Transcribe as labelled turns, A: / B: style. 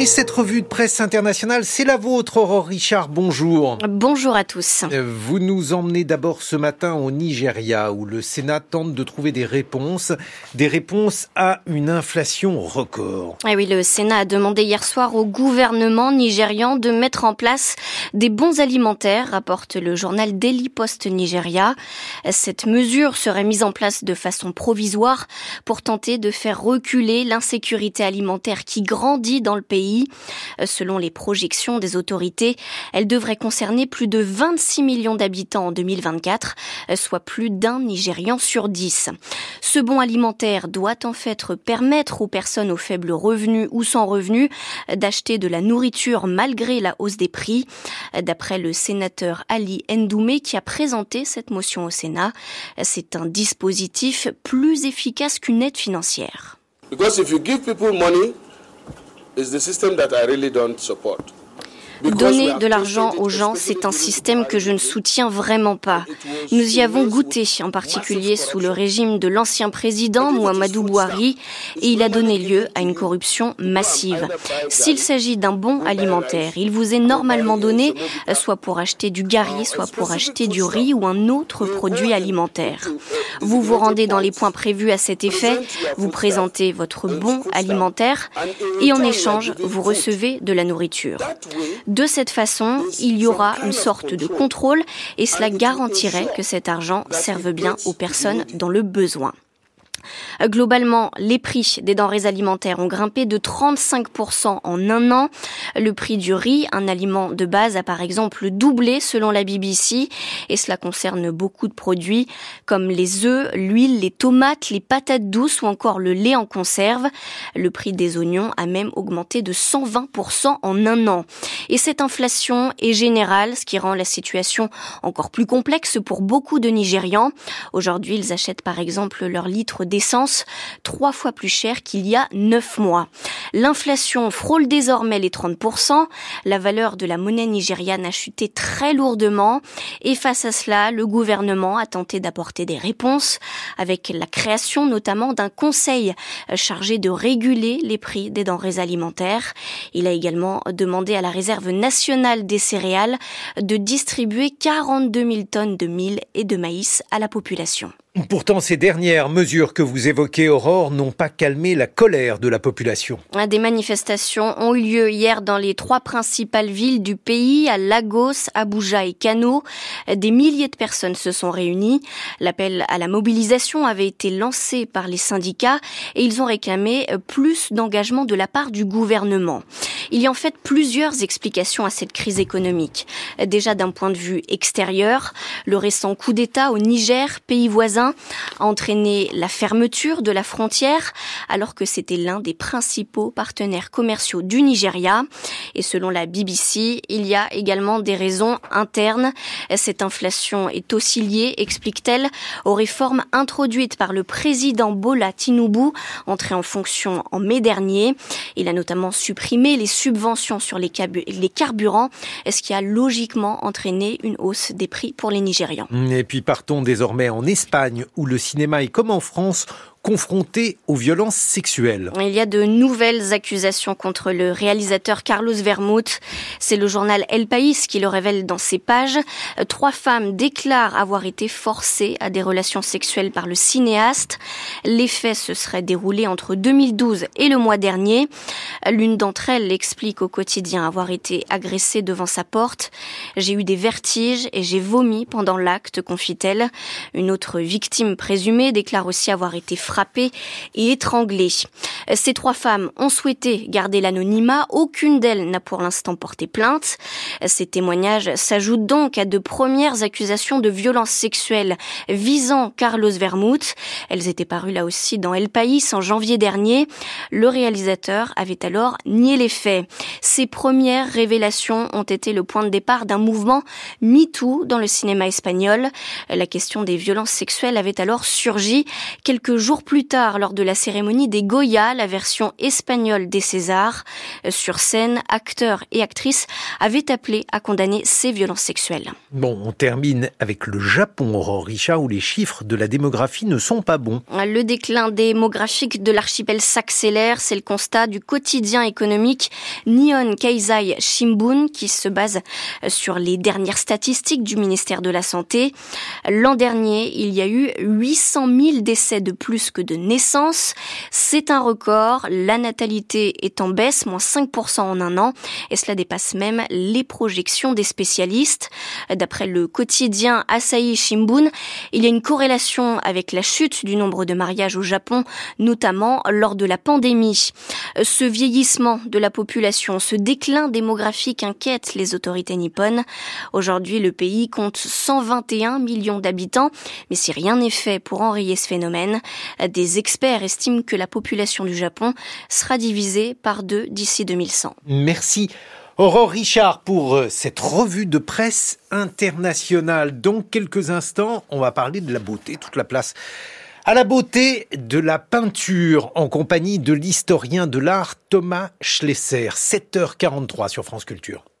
A: Et cette revue de presse internationale, c'est la vôtre, Aurore Richard. Bonjour.
B: Bonjour à tous.
A: Euh, vous nous emmenez d'abord ce matin au Nigeria, où le Sénat tente de trouver des réponses, des réponses à une inflation record.
B: Eh oui, le Sénat a demandé hier soir au gouvernement nigérian de mettre en place des bons alimentaires, rapporte le journal Daily Post Nigeria. Cette mesure serait mise en place de façon provisoire pour tenter de faire reculer l'insécurité alimentaire qui grandit dans le pays euh, selon les projections des autorités, elle devrait concerner plus de 26 millions d'habitants en 2024, euh, soit plus d'un Nigérian sur dix. Ce bon alimentaire doit en fait permettre aux personnes aux faibles revenus ou sans revenus d'acheter de la nourriture malgré la hausse des prix. D'après le sénateur Ali Ndoumé qui a présenté cette motion au Sénat, c'est un dispositif plus efficace qu'une aide financière.
C: Is the system that I really don't support.
B: Donner de l'argent aux gens, c'est un système que je ne soutiens vraiment pas. Nous y avons goûté, en particulier sous le régime de l'ancien président Muhammadu Buhari, et il a donné lieu à une corruption massive. S'il s'agit d'un bon alimentaire, il vous est normalement donné soit pour acheter du gari, soit pour acheter du riz ou un autre produit alimentaire. Vous vous rendez dans les points prévus à cet effet, vous présentez votre bon alimentaire et en échange, vous recevez de la nourriture. De cette façon, il y aura une sorte de contrôle et cela garantirait que cet argent serve bien aux personnes dans le besoin. Globalement, les prix des denrées alimentaires ont grimpé de 35% en un an. Le prix du riz, un aliment de base, a par exemple doublé selon la BBC et cela concerne beaucoup de produits comme les œufs, l'huile, les tomates, les patates douces ou encore le lait en conserve. Le prix des oignons a même augmenté de 120% en un an. Et cette inflation est générale, ce qui rend la situation encore plus complexe pour beaucoup de Nigérians. Aujourd'hui, ils achètent par exemple leur litre d'essence trois fois plus cher qu'il y a neuf mois. L'inflation frôle désormais les 30%. La valeur de la monnaie nigériane a chuté très lourdement. Et face à cela, le gouvernement a tenté d'apporter des réponses avec la création notamment d'un conseil chargé de réguler les prix des denrées alimentaires. Il a également demandé à la réserve nationale des céréales de distribuer 42 000 tonnes de mil et de maïs à la population.
A: Pourtant, ces dernières mesures que vous évoquez, Aurore, n'ont pas calmé la colère de la population.
B: Des manifestations ont eu lieu hier dans les trois principales villes du pays, à Lagos, Abuja et Kano. Des milliers de personnes se sont réunies. L'appel à la mobilisation avait été lancé par les syndicats et ils ont réclamé plus d'engagement de la part du gouvernement. Il y a en fait plusieurs explications à cette crise économique. Déjà d'un point de vue extérieur, le récent coup d'État au Niger, pays voisin, a entraîné la fermeture de la frontière alors que c'était l'un des principaux partenaires commerciaux du Nigeria. Et selon la BBC, il y a également des raisons internes. Cette inflation est aussi liée, explique-t-elle, aux réformes introduites par le président Bola Tinubu, entré en fonction en mai dernier. Il a notamment supprimé les subventions sur les, carburants, ce qui a logiquement entraîné une hausse des prix pour les Nigérians.
A: Et puis partons désormais en Espagne où le cinéma est comme en France confronté aux violences sexuelles.
B: Il y a de nouvelles accusations contre le réalisateur Carlos Vermouth. C'est le journal El País qui le révèle dans ses pages. Trois femmes déclarent avoir été forcées à des relations sexuelles par le cinéaste. Les faits se seraient déroulés entre 2012 et le mois dernier. L'une d'entre elles explique au quotidien avoir été agressée devant sa porte. J'ai eu des vertiges et j'ai vomi pendant l'acte, confie-t-elle. Une autre victime présumée déclare aussi avoir été frappée et étranglée. Ces trois femmes ont souhaité garder l'anonymat. Aucune d'elles n'a pour l'instant porté plainte. Ces témoignages s'ajoutent donc à de premières accusations de violences sexuelles visant Carlos Vermouth. Elles étaient parues là aussi dans El País en janvier dernier. Le réalisateur avait alors nié les faits. Ces premières révélations ont été le point de départ d'un mouvement MeToo dans le cinéma espagnol. La question des violences sexuelles avait alors surgi quelques jours jours plus tard, lors de la cérémonie des Goya, la version espagnole des Césars, euh, sur scène, acteurs et actrices avaient appelé à condamner ces violences sexuelles.
A: Bon, on termine avec le Japon, Aurore Richard, où les chiffres de la démographie ne sont pas bons.
B: Le déclin démographique de l'archipel s'accélère, c'est le constat du quotidien économique Nihon Keizai Shimbun, qui se base euh, sur les dernières statistiques du ministère de la Santé. L'an dernier, il y a eu 800 000 décès de plus que de naissances. C'est un record. La natalité est en baisse, moins 5% en un an. Et cela dépasse même les projections des spécialistes. D'après le quotidien Asahi Shimbun, il y a une corrélation avec la chute du nombre de mariages au Japon, notamment lors de la pandémie. Ce vieillissement de la population, ce déclin démographique inquiète les autorités nippones. Aujourd'hui, le pays compte 121 millions d'habitants, mais si rien n'est fait pour enrayer ce phénomène, des experts estiment que la population du Japon sera divisée par deux d'ici 2100.
A: Merci. Aurore Richard pour euh, cette revue de presse internationale. Dans quelques instants, on va parler de la beauté, toute la place à la beauté de la peinture en compagnie de l'historien de l'art Thomas Schlesser. 7h43 sur France Culture.